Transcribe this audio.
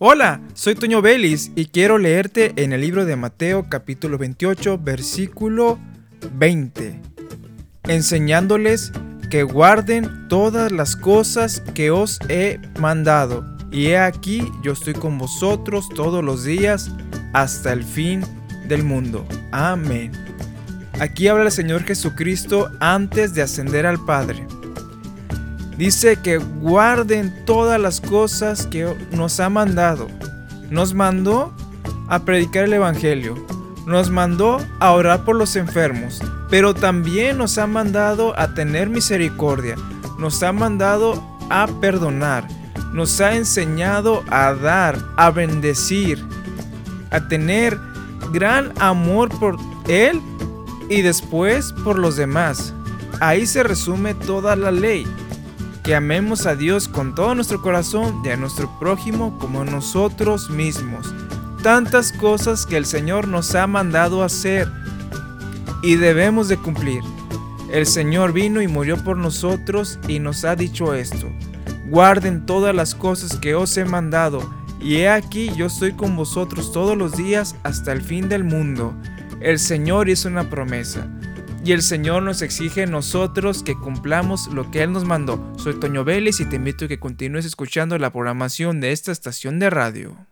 Hola, soy Toño Vélez y quiero leerte en el libro de Mateo capítulo 28 versículo 20, enseñándoles que guarden todas las cosas que os he mandado. Y he aquí, yo estoy con vosotros todos los días hasta el fin del mundo. Amén. Aquí habla el Señor Jesucristo antes de ascender al Padre. Dice que guarden todas las cosas que nos ha mandado. Nos mandó a predicar el Evangelio. Nos mandó a orar por los enfermos. Pero también nos ha mandado a tener misericordia. Nos ha mandado a perdonar. Nos ha enseñado a dar, a bendecir, a tener gran amor por Él y después por los demás. Ahí se resume toda la ley que amemos a Dios con todo nuestro corazón y a nuestro prójimo como nosotros mismos. Tantas cosas que el Señor nos ha mandado hacer y debemos de cumplir. El Señor vino y murió por nosotros y nos ha dicho esto. Guarden todas las cosas que os he mandado, y he aquí yo estoy con vosotros todos los días hasta el fin del mundo. El Señor hizo una promesa y el Señor nos exige nosotros que cumplamos lo que Él nos mandó. Soy Toño Vélez y te invito a que continúes escuchando la programación de esta estación de radio.